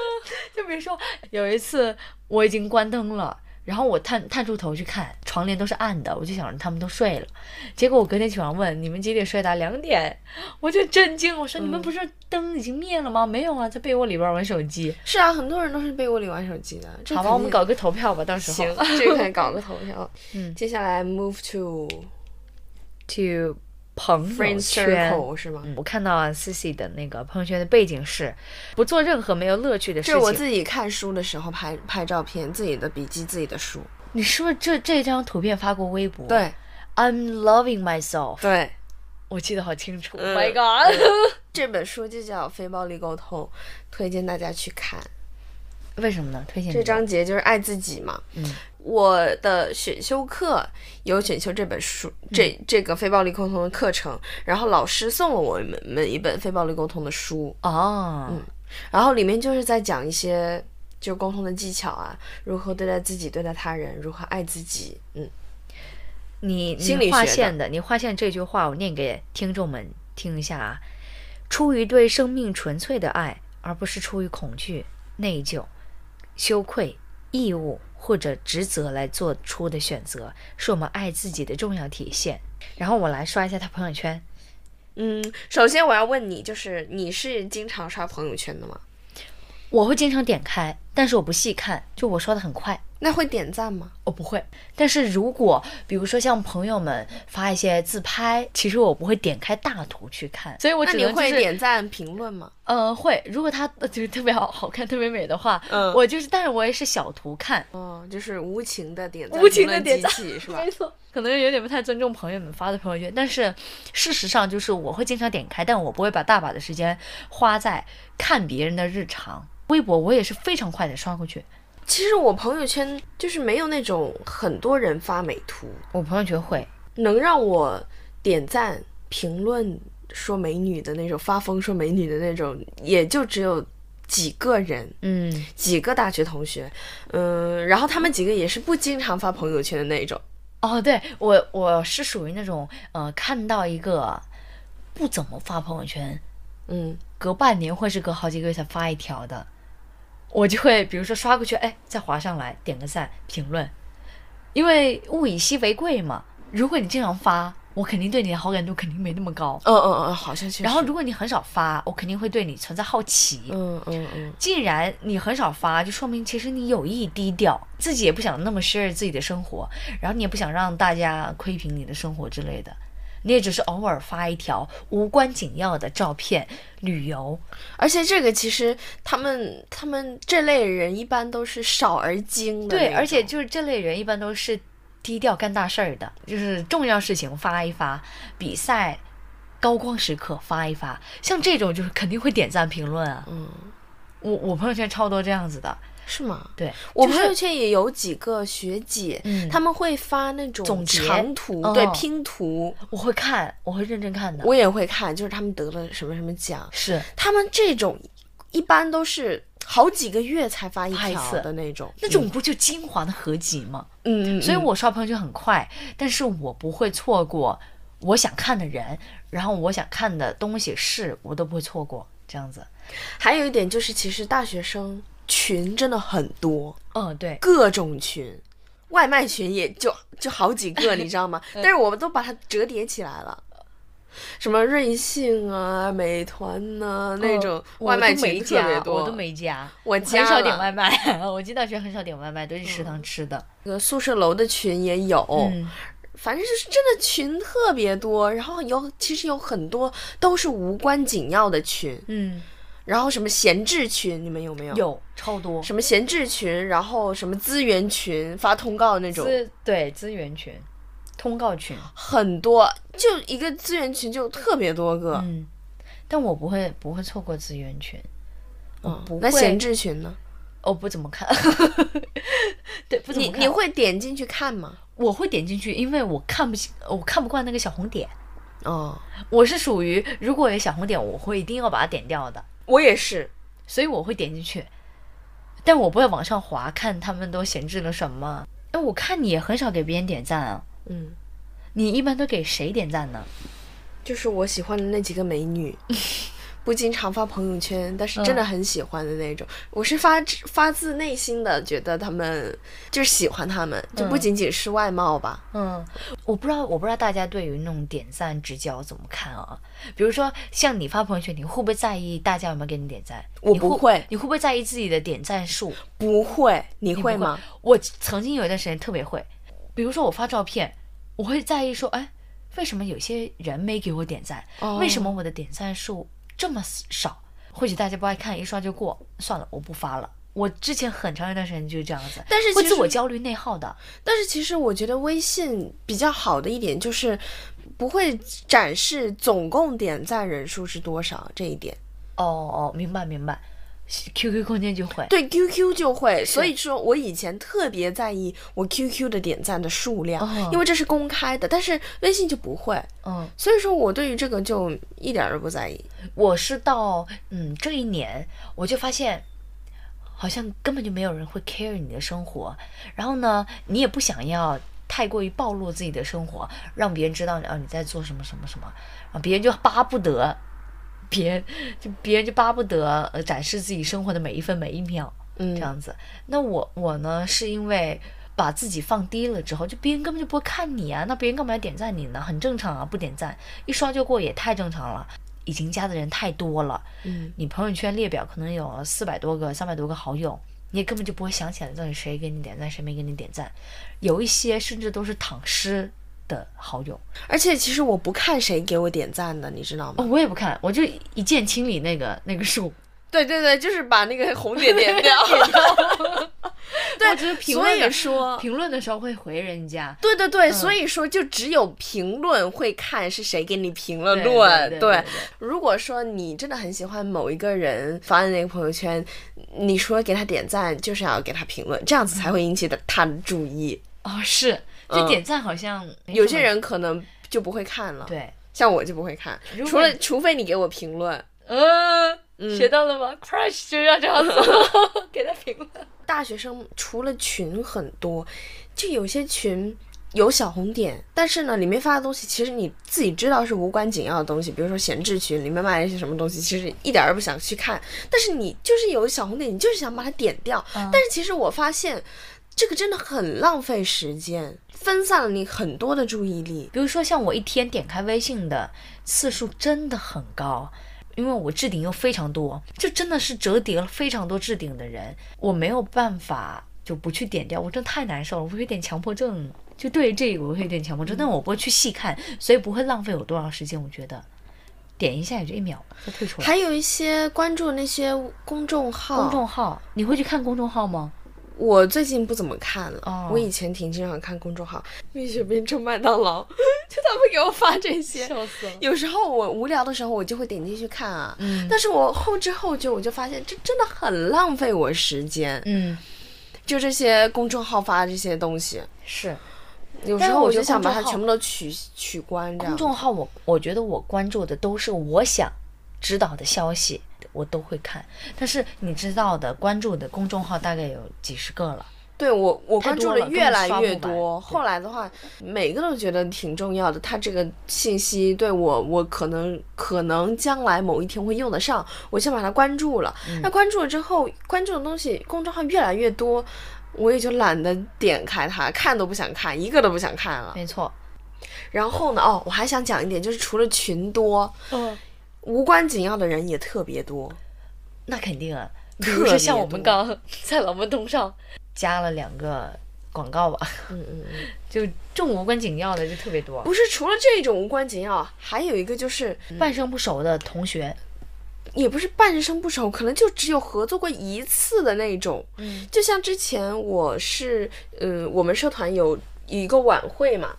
就比如说有一次我已经关灯了，然后我探探出头去看，床帘都是暗的，我就想着他们都睡了。结果我隔天起床问你们几点睡的？两点，我就震惊，我说你们不是灯已经灭了吗？没有啊，在被窝里边玩手机。是啊，很多人都是被窝里玩手机的。好吧，我们搞个投票吧，到时候行，这个搞个投票。嗯接下来 move to to 朋友圈。是吗？嗯我看到啊，Cici 的那个朋友圈的背景是不做任何没有乐趣的事情。就是我自己看书的时候拍拍照片，自己的笔记，自己的书。你是不是这这张图片发过微博？对，I'm loving myself。对，我记得好清楚。嗯 Oh my god！这本书就叫《非暴力沟通》，推荐大家去看。为什么呢？推荐这章节就是爱自己嘛。嗯，我的选修课有选修这本书，这这个非暴力沟通的课程，然后老师送了我们们一本非暴力沟通的书，哦，然后里面就是在讲一些就沟通的技巧啊，如何对待自己，对待他人，如何爱自己。嗯，你心理划线的，你划线这句话，我念给听众们听一下啊。出于对生命纯粹的爱，而不是出于恐惧、内疚、羞愧、义务或者职责来做出的选择，是我们爱自己的重要体现。然后我来刷一下他朋友圈，嗯，首先我要问你，就是你是经常刷朋友圈的吗？我会经常点开，但是我不细看，就我刷的很快。那会点赞吗？我不会。但是如果比如说像朋友们发一些自拍，其实我不会点开大图去看，所以我只能就是点赞评论吗？呃会，如果它 呃就是特别好好看、特别美的话，嗯我就是，但是我也是小图看，嗯，就是无情的点赞，无情的点赞是吧 没？错，可能有点不太尊重朋友们发的朋友圈，但是事实上就是我会经常点开，但我不会把大把的时间花在看别人的日常。微博我也是非常快的刷过去，其实我朋友圈就是没有那种很多人发美图，我朋友圈会，能让我点赞、评论说美女的那种，发疯说美女的那种，也就只有几个人，嗯，几个大学同学，嗯，然后他们几个也是不经常发朋友圈的那种。哦，对我我是属于那种呃，看到一个不怎么发朋友圈，嗯，隔半年或是隔好几个月才发一条的，我就会比如说刷过去，哎，再划上来点个赞评论，因为物以稀为贵嘛。如果你经常发，我肯定对你的好感度肯定没那么高。嗯嗯嗯，好像确实。然后如果你很少发，我肯定会对你存在好奇。嗯嗯嗯，既然你很少发，就说明其实你有意低调，自己也不想那么 share 自己的生活，然后你也不想让大家窥屏你的生活之类的，你也只是偶尔发一条无关紧要的照片，旅游。而且这个其实他们他们这类人一般都是少而精的对，而且就是这类人一般都是低调干大事儿的，就是重要事情发一发，比赛高光时刻发一发，像这种就是肯定会点赞评论啊。嗯，我我朋友圈超多这样子的，是吗？对就是我朋友圈也有几个学姐，嗯他们会发那种总长图，哦对拼图，我会看，我会认真看的。我也会看，就是他们得了什么什么奖，是他们这种一般都是好几个月才发一条的那种，那种不就精华的合集吗？嗯，所以我刷朋友圈很快，但是我不会错过我想看的人，然后我想看的东西是，我都不会错过。这样子，还有一点就是，其实大学生群真的很多，嗯，对，各种群，外卖群也就就好几个，你知道吗？但是我们都把它折叠起来了。什么瑞幸啊、美团呐、那种外卖群特别加，多，我都没加，我加很少点外卖。我进大学很少点外卖，都是食堂吃的。那个宿舍楼的群也有，嗯，反正就是真的群特别多，然后有其实有很多都是无关紧要的群，嗯，然后什么闲置群，你们有没有？有超多什么闲置群，然后什么资源群发通告那种，资对资源群、通告群，很多，就一个资源群就特别多个。嗯，但我不会不会错过资源群，我嗯不会那闲置群呢？我不怎么看，对，不怎么看。你你会点进去看吗？我会点进去，因为我看不起，我看不惯那个小红点。哦，我是属于如果有小红点，我会一定要把它点掉的，我也是。所以我会点进去，但我不会往上滑看他们都闲置了什么。哎，我看你也很少给别人点赞啊，嗯，你一般都给谁点赞呢？就是我喜欢的那几个美女，不经常发朋友圈，但是真的很喜欢的那种。我是发自发自内心的觉得他们就是喜欢他们，就不嗯仅仅是外貌吧。嗯，我不知道，我不知道大家对于那种点赞直角怎么看啊？比如说，像你发朋友圈，你会不会在意大家有没有给你点赞？我不会你会不会在意自己的点赞数？不会，你会吗？？我曾经有一段时间特别会，比如说我发照片，我会在意说，哎，为什么有些人没给我点赞？哦为什么我的点赞数这么少？或许大家不爱看，一刷就过，算了，我不发了。我之前很长一段时间就是这样子，但是其实自我焦虑、内耗的。但是其实我觉得微信比较好的一点就是不会展示总共点赞人数是多少这一点。哦哦，明白明白。QQ 空间就会，对 QQ 就会，所以说我以前特别在意我 QQ 的点赞的数量，哦。因为这是公开的，但是微信就不会，嗯，所以说我对于这个就一点儿都不在意。我是到嗯这一年，我就发现，好像根本就没有人会 care 你的生活，然后呢，你也不想要太过于暴露自己的生活，让别人知道啊你在做什么什么什么，啊别人就巴不得，别人就别人就巴不得呃展示自己生活的每一分每一秒，嗯这样子。那我我呢是因为。把自己放低了之后，就别人根本就不会看你啊，那别人干嘛要点赞你呢？很正常啊，不点赞一刷就过也太正常了。已经加的人太多了，嗯，你朋友圈列表可能有四百多个、三百多个好友，你也根本就不会想起来到底谁给你点赞，谁没给你点赞。有一些甚至都是躺尸的好友，而且其实我不看谁给我点赞的，你知道哦，吗？我也不看，我就一键清理那个那个数。对对对，就是把那个红点点掉。我只是评所以论的说，评论的时候会回人家。对对对，所以说就只有评论会看是谁给你评了对论。对对对如果说你真的很喜欢某一个人发的那个朋友圈，你说给他点赞，就是要给他评论，这样子才会引起的他的注意。哦，是，就嗯点赞好像没有些人可能就不会看了，对，像我就不会看，除了除非你给我评论。呃，嗯学到了吗？Crush 就要这样子，给他评论。大学生除了群很多，就有些群有小红点，但是呢，里面发的东西其实你自己知道是无关紧要的东西，比如说闲置群里面卖了一些什么东西，其实一点儿也不想去看，但是你就是有小红点，你就是想把它点掉。但是其实我发现，这个真的很浪费时间，分散了你很多的注意力。比如说像我一天点开微信的次数真的很高，因为我置顶又非常多，这真的是折叠了非常多置顶的人，我没有办法就不去点掉，我真的太难受了，我有点强迫症。就对于这个我会有点强迫症，但我不会去细看，所以不会浪费我多少时间。我觉得点一下也就一秒就退出来。还有一些关注那些公众号，公众号，你会去看公众号吗？我最近不怎么看了，哦我以前挺经常看公众号，蜜雪冰城、麦当劳，就他们给我发这些。笑死了！有时候我无聊的时候，我就会点进去看啊。嗯但是我后知后觉，我就发现这真的很浪费我时间。嗯，就这些公众号发的这些东西，是有时候我就想把它全部都取取关。公众号我，我觉得我关注的都是我想知道的消息，我都会看。但是你知道的，关注的公众号大概有几十个了。对我，我关注的越来越多。对后来的话，每个都觉得挺重要的。他这个信息对我，我可能可能将来某一天会用得上，我先把它关注了。嗯那关注了之后，关注的东西公众号越来越多，我也就懒得点开它，看都不想看，一个都不想看了。没错，然后呢，哦，我还想讲一点，就是除了群多，嗯，无关紧要的人也特别多。那肯定啊。比特别如说像我们刚在老门东上加了两个广告吧，嗯嗯嗯。就这种无关紧要的就特别多。不是，除了这种无关紧要，还有一个就是半生不熟的同学，也不是半生不熟，可能就只有合作过一次的那种。嗯，就像之前我是，嗯，我们社团有一个晚会嘛，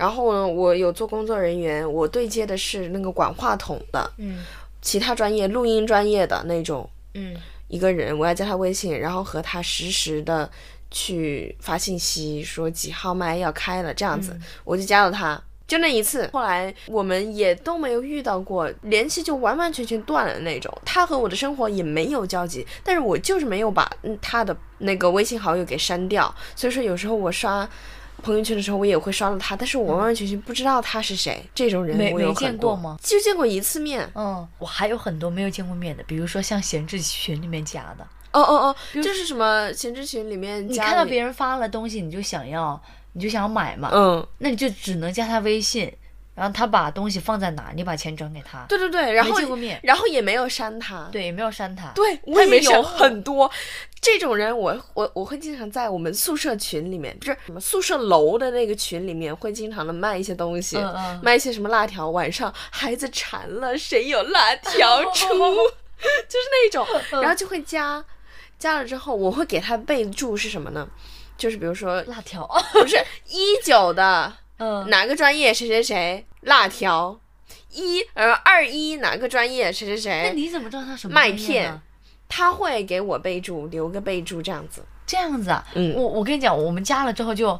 然后呢，我有做工作人员，我对接的是那个管话筒的，嗯其他专业录音专业的那种嗯一个人，我要加他微信，然后和他实时的去发信息，说几号麦要开了，这样子，我就加了他。就那一次，后来我们也都没有遇到过，联系就完完全全断了那种。他和我的生活也没有交集，但是我就是没有把嗯他的那个微信好友给删掉。所以说有时候我刷朋友圈的时候，我也会刷到他，但是我完完全全不知道他是谁。这种人没没见过吗？就见过一次面。嗯，我还有很多没有见过面的，比如说像闲置群里面加的，哦哦哦，就是什么闲置群里面加你你看到别人发了东西，你就想要，你就想要买嘛，嗯。那你就只能加他微信，然后他把东西放在哪，你把钱转给他。对对对，然后没见过面然后也没有删他。对，也没有删他。对，我也没有很多这种人我，我我会经常在我们宿舍群里面，不是什么宿舍楼的那个群里面，会经常的卖一些东西，嗯嗯卖一些什么辣条，晚上孩子馋了，谁有辣条出，就是那种，嗯然后就会加，加了之后我会给他备注是什么呢？就是比如说辣条。不是 一九的嗯，哪个专业谁谁谁辣条。一呃二一哪个专业谁谁谁，那你怎么知道他什么麦片？他会给我备注，留个备注这样子。这样子啊？嗯我我跟你讲，我们加了之后就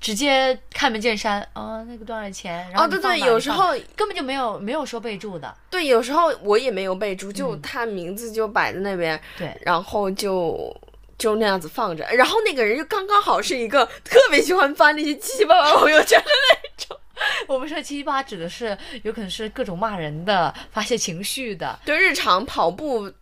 直接开门见山啊，那个多少钱？然后哦，对对，有时候根本就没有没有说备注的。对，有时候我也没有备注，就嗯他名字就摆在那边，对，然后就就那样子放着，然后那个人就刚刚好是一个特别喜欢发那些七七八八朋友圈的那种，我们说七七八指的是有可能是各种骂人的、发泄情绪的，对日常跑步，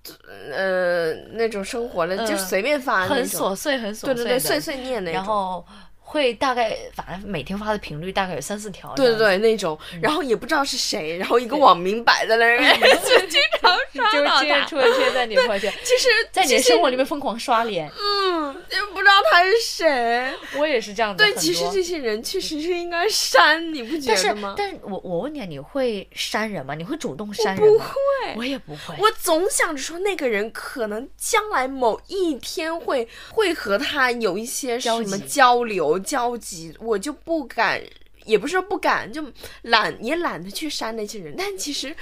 呃，那种生活的，就嗯随便发那很，琐碎、很琐碎，对对对，碎碎念那种。然后会大概反正每天发的频率大概有三四条。对对，对，那种，嗯然后也不知道是谁，然后一个网名摆在那儿，就经常刷就到他。出现在你朋友圈，其实在你的生活里面疯狂刷脸。嗯，就不知道他是谁。我也是这样子。对，其实这些人确实是应该删，你不觉得吗？但是我我问你啊，你会删人吗？你会主动删人吗？不会我也不会。我总想着说，那个人可能将来某一天会会和他有一些什么交流交集，我就不敢，也不是说不敢，就懒也懒得去删那些人。但其实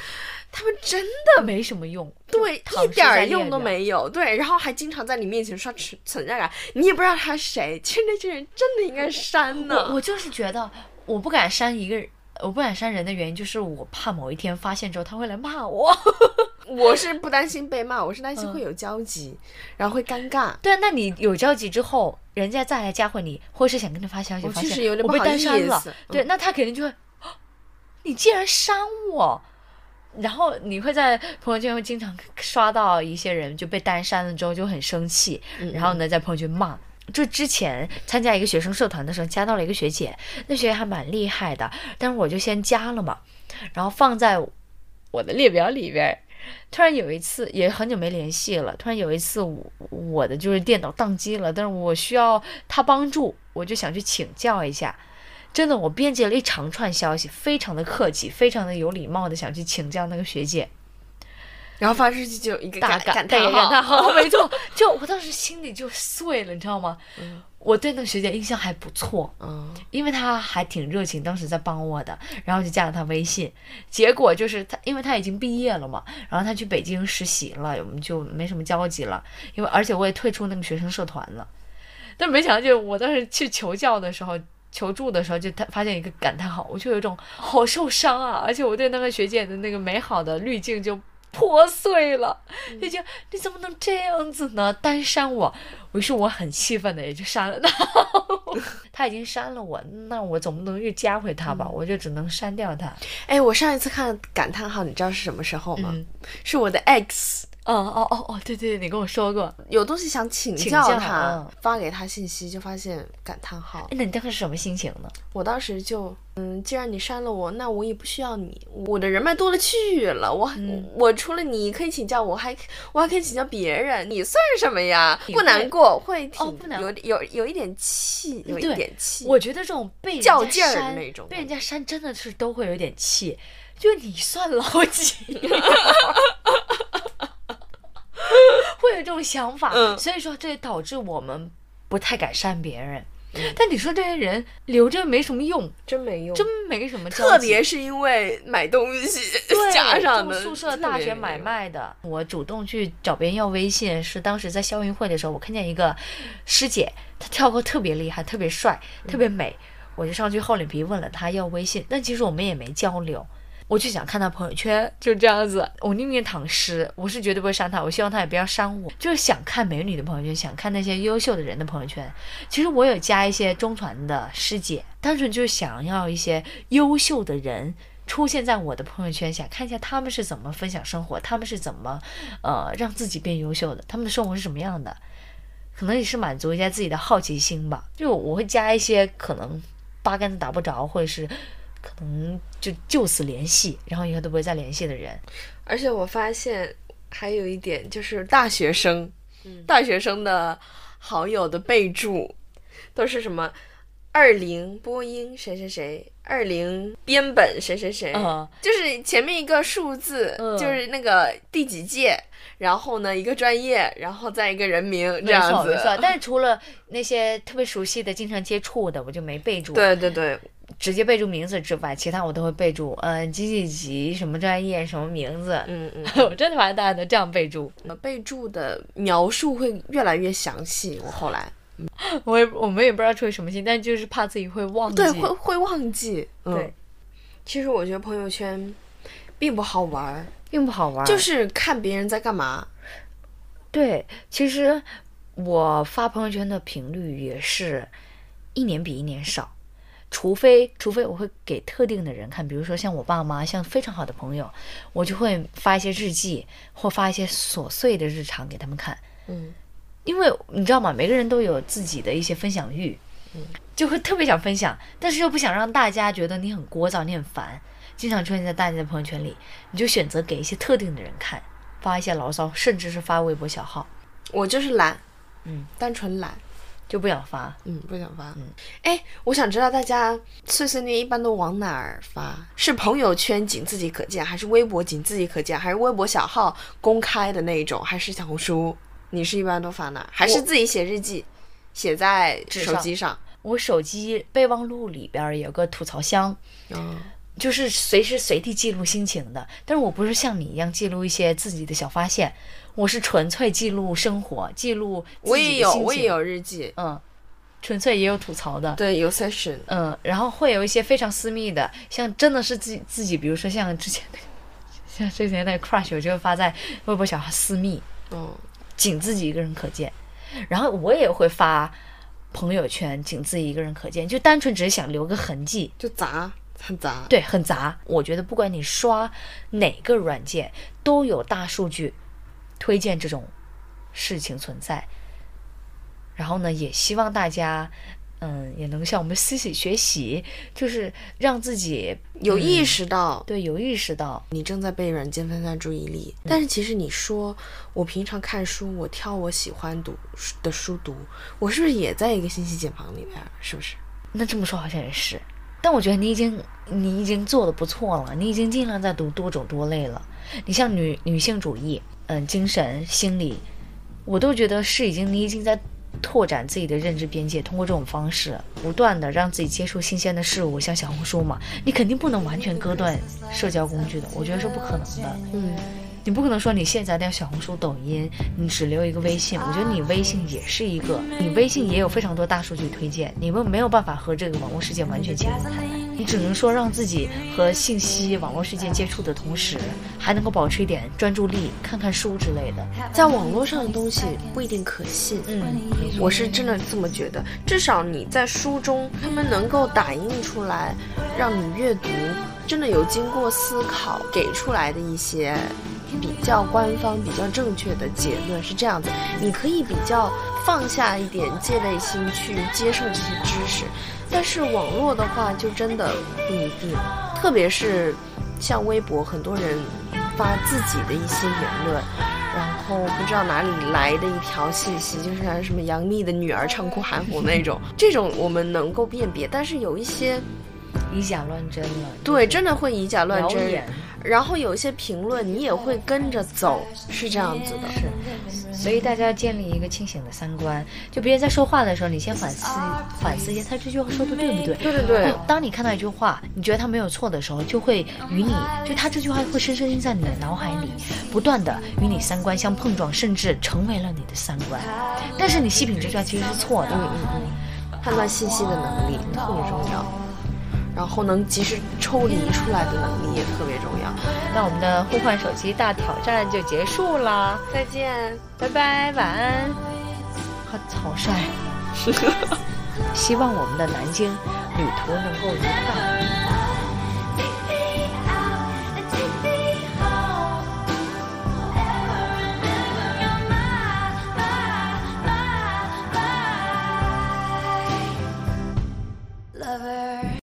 他们真的没什么用。对一点用都没有，对，然后还经常在你面前刷存存在感，你也不知道他是谁。其实那些人真的应该删呢。我我就是觉得我不敢删一个人，我不敢删人的原因就是我怕某一天发现之后他会来骂我。我是不担心被骂，我是担心嗯会有交集，然后会尴尬。对啊，那你有交集之后，人家再来加回你，或是想跟你发消息，我发现我被单删了对，那他肯定就会，啊你竟然删我。然后你会在朋友圈会经常刷到一些人就被单删了之后就很生气，嗯然后呢在朋友圈骂。就之前参加一个学生社团的时候，加到了一个学姐，那学姐还蛮厉害的，但是我就先加了嘛，然后放在我的列表里边。突然有一次，也很久没联系了。突然有一次我，我的就是电脑宕机了，但是我需要她帮助，我就想去请教一下。真的，我编辑了一长串消息，非常的客气，非常的有礼貌的想去请教那个学姐。然后发出去就有一个大感感叹号，号，没错，就我当时心里就碎了，你知道吗？嗯我对那个学姐印象还不错，嗯，因为她还挺热情，当时在帮我的，然后就加了她微信。结果就是她，因为她已经毕业了嘛，然后她去北京实习了，我们就没什么交集了。因为而且我也退出那个学生社团了。但没想到，就我当时去求教的时候。求助的时候，就他发现一个感叹号，我就有一种好受伤啊！而且我对那个学姐的那个美好的滤镜就破碎了，就觉得你怎么能这样子呢？单删我，于是我很气愤的也就删了他。他已经删了我，那我总不能又加回他吧？我就只能删掉他。哎，我上一次看感叹号，你知道是什么时候吗？嗯是我的 X 哦哦哦哦，对对对，你跟我说过。有东西想请请教教他，嗯发给他信息就发现感叹号哎，。那你当时什么心情呢？我当时就，嗯，既然你删了我，那我也不需要你，我的人脉多了去了。我、嗯我除了你可以请教我，还我还可以请教别人，你算什么呀？不难过，会挺、哦不难有有有一点气，有一点气。我觉得这种被较劲儿的删那种被人家删真的是都会有点气。就你算老几？会有这种想法，嗯所以说这也导致我们不太敢删别人。但你说这些人留着没什么用，真没用，真没什么。特别是因为买东西对 加上的住宿舍、大学买卖的，我主动去找别人要微信，是当时在校运会的时候，我看见一个师姐，她跳高特别厉害，特别帅，特别美，我就上去厚脸皮问了她要微信，但其实我们也没交流。我就想看他朋友圈，就这样子。我宁愿躺尸，我是绝对不会删他。我希望他也不要删我，就是想看美女的朋友圈，想看那些优秀的人的朋友圈。其实我有加一些中传的师姐，单纯就是想要一些优秀的人出现在我的朋友圈，想看一下他们是怎么分享生活，他们是怎么呃让自己变优秀的，他们的生活是什么样的，可能也是满足一下自己的好奇心吧。就我会加一些可能八竿子打不着，或者是可能就就此联系，然后以后都不会再联系的人。而且我发现还有一点就是大学生，大学生的好友的备注都是什么二零播音谁谁谁，二零编本谁谁谁，嗯。就是前面一个数字，嗯。就是那个第几届，然后呢一个专业，然后再一个人名这样子。但是除了那些特别熟悉的、经常接触的，我就没备注。对对对，直接备注名字之外，其他我都会备注，呃，几几级，什么专业，什么名字。嗯 嗯，我真的发现大家都这样备注，备注的描述会越来越详细。我后来我也我们也不知道出于什么心，但就是怕自己会忘记。对会会忘记。嗯对，其实我觉得朋友圈并不好玩儿，并不好玩。就是看别人在干嘛。对，其实我发朋友圈的频率也是一年比一年少，除非除非我会给特定的人看，比如说像我爸妈，像非常好的朋友，我就会发一些日记或发一些琐碎的日常给他们看。嗯。因为你知道吗？每个人都有自己的一些分享欲，嗯。就会特别想分享，但是又不想让大家觉得你很聒噪，你很烦，经常出现在大家的朋友圈里，你就选择给一些特定的人看，发一些牢骚，甚至是发微博小号，我就是懒，嗯，单纯懒，就不想发。嗯，不想发。嗯，哎，我想知道大家碎碎念一般都往哪儿发？是朋友圈仅自己可见，还是微博仅自己可见，还是微博小号公开的那一种，还是小红书？你是一般都发哪儿？还是自己写日记，写在手机上？我手机备忘录里边儿有个吐槽箱，嗯，就是随时随地记录心情的。但是我不是像你一样记录一些自己的小发现，我是纯粹记录生活，记录我也有，我也，有日记，嗯，纯粹也有吐槽的。对，有 session，嗯，然后会有一些非常私密的，像真的是自己自己，比如说像之前那个，像之前那个 crush，我就会发在微博小号私密，嗯，仅自己一个人可见。然后我也会发朋友圈，仅自己一个人可见，就单纯只是想留个痕迹。就杂，很杂。对，很杂。我觉得不管你刷哪个软件，都有大数据推荐这种事情存在。然后呢，也希望大家，嗯，也能向我们 C C 学习，就是让自己有意识到，对有意识到，你正在被软件分散注意力。但是其实你说，我平常看书，我挑我喜欢读的书读，我是不是也在一个信息茧房里面？是不是？那这么说好像也是。但我觉得你已经你已经做的不错了，你已经尽量在读多种多类了。你像女女性主义，嗯，精神心理，我都觉得是已经你已经在拓展自己的认知边界，通过这种方式不断的让自己接触新鲜的事物，像小红书嘛，你肯定不能完全割断社交工具的，我觉得是不可能的。嗯，你不可能说你现在的小红书、抖音，你只留一个微信。我觉得你微信也是一个，你微信也有非常多大数据推荐，你们没有办法和这个网络世界完全切割开来。你只能说让自己和信息、网络世界接触的同时，还能够保持一点专注力，看看书之类的。在网络上的东西不一定可信。嗯，我是真的这么觉得，至少你在书中，他们能够打印出来，让你阅读真的有经过思考给出来的一些比较官方、比较正确的结论是这样子。你可以比较放下一点戒备心去接受这些知识，但是网络的话就真的不一定，特别是像微博，很多人发自己的一些言论。然后不知道哪里来的一条信息，就是像什么杨幂的女儿唱哭韩红那种，这种我们能够辨别，但是有一些以假乱真了。对真的会以假乱真，然后有一些评论你也会跟着走，是这样子的。是，所以大家要建立一个清醒的三观。就别人在说话的时候，你先反思反思一下，他这句话说的对不对？对对对当你看到一句话，你觉得他没有错的时候，就会与你，就他这句话会深深印在你的脑海里，不断的与你三观相碰撞，甚至成为了你的三观。但是你细品这句话其实是错的。嗯嗯嗯，判断信息的能力特别重要，然后能及时抽离出来的能力也特别重要。那我们的互换手机大挑战就结束啦，再见。拜拜，晚安。好草率。希望我们的南京旅途能够愉快。